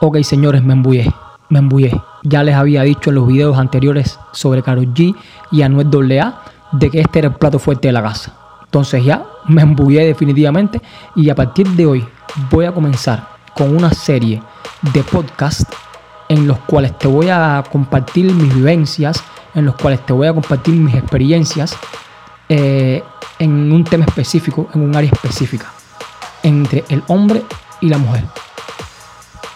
Ok, señores, me embullé. Me embullé. Ya les había dicho en los videos anteriores sobre Karol G y Anuel AA de que este era el plato fuerte de la casa. Entonces ya me embullé definitivamente y a partir de hoy voy a comenzar con una serie de podcasts en los cuales te voy a compartir mis vivencias, en los cuales te voy a compartir mis experiencias eh, en un tema específico, en un área específica, entre el hombre y la mujer.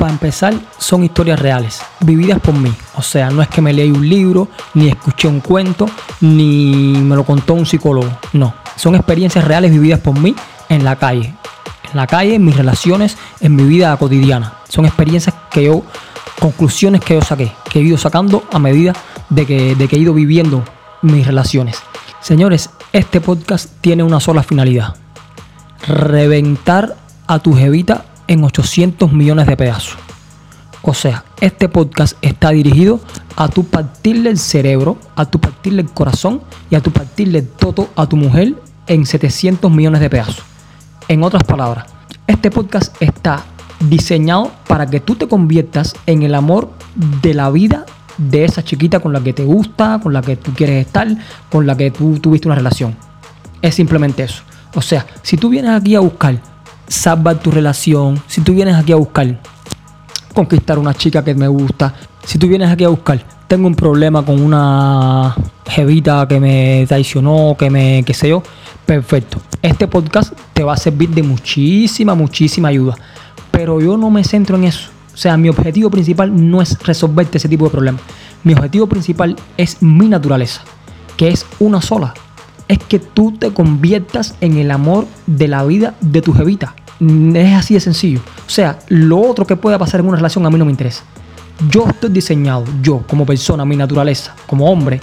Para empezar, son historias reales, vividas por mí. O sea, no es que me leí un libro, ni escuché un cuento, ni me lo contó un psicólogo. No, son experiencias reales vividas por mí en la calle. En la calle, en mis relaciones, en mi vida cotidiana. Son experiencias que yo, conclusiones que yo saqué, que he ido sacando a medida de que, he ido viviendo mis relaciones. Señores, este podcast tiene una sola finalidad. Reventar a tu jevita en 800 millones de pedazos. O sea, este podcast está dirigido a tu partirle el cerebro, a tu partirle el corazón y a tu partirle todo a tu mujer en 700 millones de pedazos. En otras palabras, este podcast está diseñado para que tú te conviertas en el amor de la vida de esa chiquita con la que te gusta, con la que tú quieres estar, con la que tú tuviste una relación. Es simplemente eso. O sea, si tú vienes aquí a buscar salvar tu relación, si tú vienes aquí a buscar conquistar una chica que me gusta, si tú vienes aquí a buscar, tengo un problema con una jevita que me traicionó, que me, qué sé yo, perfecto. Este podcast te va a servir de muchísima, muchísima ayuda. Pero yo no me centro en eso. O sea, mi objetivo principal no es resolverte ese tipo de problemas. Mi objetivo principal es mi naturaleza, que es una sola. Es que tú te conviertas en el amor de la vida de tu jevita. Es así de sencillo. O sea, lo otro que pueda pasar en una relación a mí no me interesa. Yo estoy diseñado, yo como persona, mi naturaleza, como hombre,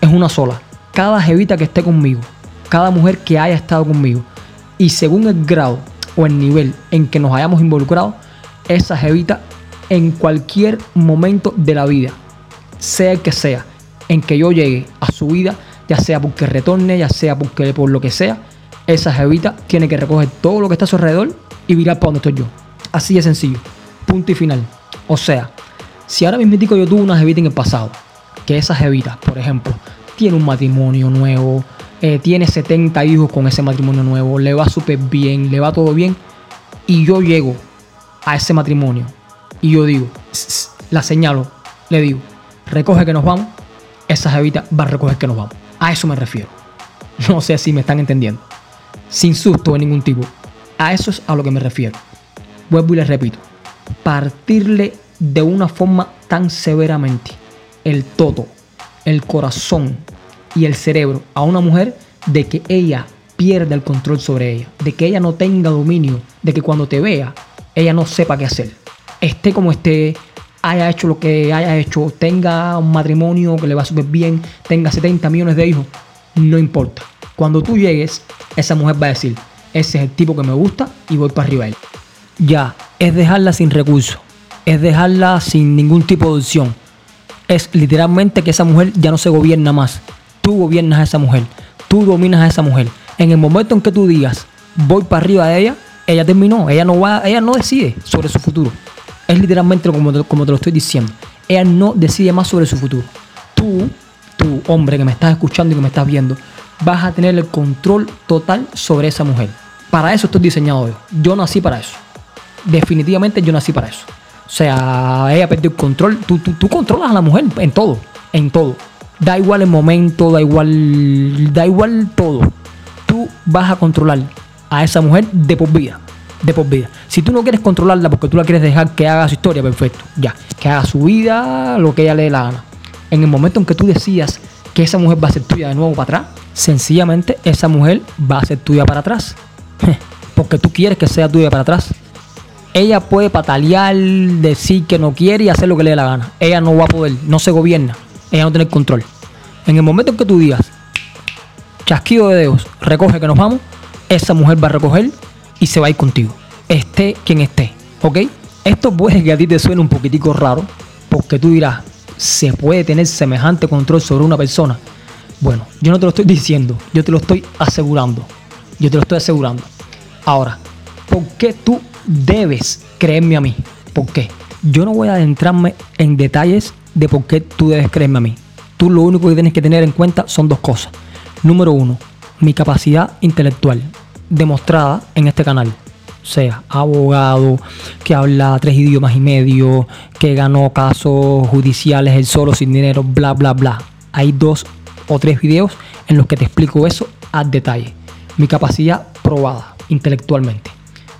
es una sola. Cada jevita que esté conmigo, cada mujer que haya estado conmigo, y según el grado o el nivel en que nos hayamos involucrado, esa jevita en cualquier momento de la vida, sea el que sea, en que yo llegue a su vida, ya sea porque retorne, ya sea porque por lo que sea, esa jevita tiene que recoger todo lo que está a su alrededor y virar para donde estoy yo. Así de sencillo. Punto y final. O sea, si ahora mismo yo tuve una jevita en el pasado, que esa jevita, por ejemplo, tiene un matrimonio nuevo, eh, tiene 70 hijos con ese matrimonio nuevo, le va súper bien, le va todo bien, y yo llego a ese matrimonio y yo digo, la señalo, le digo, recoge que nos vamos, esa jevita va a recoger que nos vamos. A eso me refiero. No sé si me están entendiendo sin susto de ningún tipo. A eso es a lo que me refiero. Vuelvo y les repito, partirle de una forma tan severamente el todo, el corazón y el cerebro a una mujer de que ella pierda el control sobre ella, de que ella no tenga dominio, de que cuando te vea, ella no sepa qué hacer. Esté como esté, haya hecho lo que haya hecho, tenga un matrimonio que le va súper bien, tenga 70 millones de hijos, no importa. Cuando tú llegues, esa mujer va a decir, ese es el tipo que me gusta y voy para arriba él. Ya, es dejarla sin recursos, es dejarla sin ningún tipo de opción. Es literalmente que esa mujer ya no se gobierna más. Tú gobiernas a esa mujer, tú dominas a esa mujer. En el momento en que tú digas, voy para arriba de ella, ella terminó, ella no va, ella no decide sobre su futuro. Es literalmente como como te lo estoy diciendo. Ella no decide más sobre su futuro. Tú, tú, hombre que me estás escuchando y que me estás viendo, vas a tener el control total sobre esa mujer. Para eso estoy diseñado yo. Yo nací para eso. Definitivamente yo nací para eso. O sea, ella perdió el control. Tú, tú, controlas a la mujer en todo. En todo. Da igual el momento, da igual. Da igual todo. Tú vas a controlar a esa mujer de por vida. De por vida. Si tú no quieres controlarla porque tú la quieres dejar que haga su historia, perfecto. Ya. Que haga su vida, lo que ella le dé la gana. En el momento en que tú decías que esa mujer va a ser tuya de nuevo para atrás, sencillamente esa mujer va a ser tuya para atrás. Porque tú quieres que sea tuya para atrás. Ella puede patalear, decir que no quiere y hacer lo que le dé la gana. Ella no va a poder, no se gobierna. Ella no tiene control. En el momento en que tú digas, chasquido de dedos, recoge que nos vamos, esa mujer va a recoger y se va a ir contigo. Esté quien esté. ¿Ok? Esto puede que a ti te suene un poquitico raro, porque tú dirás, ¿se puede tener semejante control sobre una persona? Bueno, yo no te lo estoy diciendo, yo te lo estoy asegurando. Yo te lo estoy asegurando. Ahora, ¿por qué tú debes creerme a mí? ¿Por qué? Yo no voy a adentrarme en detalles de por qué tú debes creerme a mí. Tú lo único que tienes que tener en cuenta son dos cosas. Número uno, mi capacidad intelectual, demostrada en este canal. Sea abogado, que habla tres idiomas y medio, que ganó casos judiciales él solo sin dinero, bla, bla, bla. Hay dos o tres videos en los que te explico eso a detalle. Mi capacidad probada intelectualmente.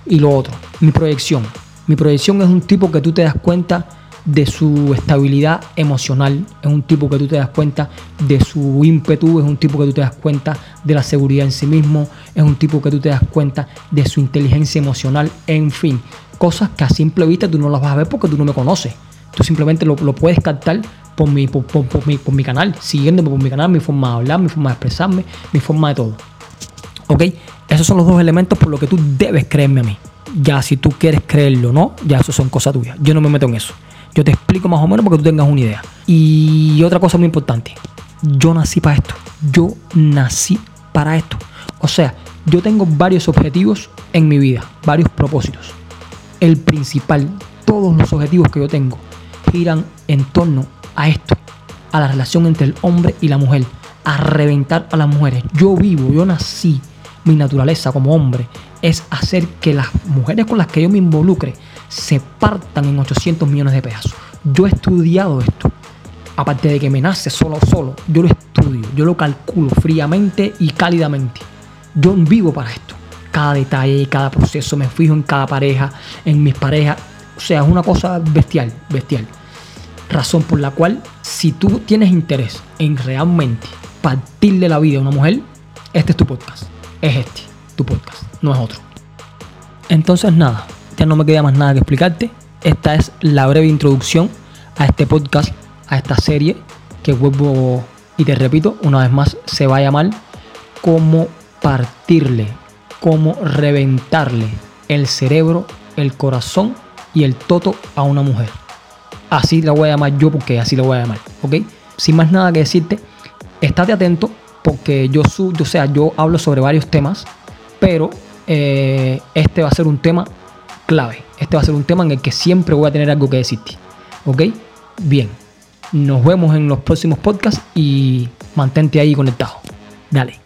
Y lo otro, mi proyección. Mi proyección es un tipo que tú te das cuenta de su estabilidad emocional, es un tipo que tú te das cuenta de su ímpetu, es un tipo que tú te das cuenta de la seguridad en sí mismo, es un tipo que tú te das cuenta de su inteligencia emocional, en fin, cosas que a simple vista tú no las vas a ver porque tú no me conoces. Tú simplemente lo, puedes captar por mi, por, mi, por mi canal, siguiéndome por mi canal, mi forma de hablar, mi forma de expresarme, mi forma de todo. ¿Ok? Esos son los dos elementos por los que tú debes creerme a mí. Ya si tú quieres creerlo o no, ya eso son cosas tuyas. Yo no me meto en eso. Yo te explico más o menos para que tú tengas una idea. Y otra cosa muy importante, yo nací para esto. Yo nací para esto. O sea, yo tengo varios objetivos en mi vida, varios propósitos. El principal, todos los objetivos que yo tengo giran en torno a esto, a la relación entre el hombre y la mujer, a reventar a las mujeres. Yo vivo, yo nací, mi naturaleza como hombre es hacer que las mujeres con las que yo me involucre se partan en 800 millones de pedazos. Yo he estudiado esto. Aparte de que me nace solo, solo, yo lo estudio, yo lo calculo fríamente y cálidamente. Yo vivo para esto. Cada detalle, cada proceso, me fijo en cada pareja, en mis parejas. O sea, es una cosa bestial, bestial. Razón por la cual, si tú tienes interés en realmente partirle la vida a una mujer, este es tu podcast. Es este, tu podcast, no es otro. Entonces, nada, ya no me queda más nada que explicarte. Esta es la breve introducción a este podcast, a esta serie que vuelvo y te repito, una vez más se va a llamar cómo partirle, cómo reventarle el cerebro, el corazón y el toto a una mujer. Así la voy a llamar yo porque así la voy a llamar, ¿ok? Sin más nada que decirte, estate atento porque yo, yo, sea, yo hablo sobre varios temas, pero eh, este va a ser un tema clave. Este va a ser un tema en el que siempre voy a tener algo que decirte. ¿Ok? Bien. Nos vemos en los próximos podcasts y mantente ahí conectado. Dale.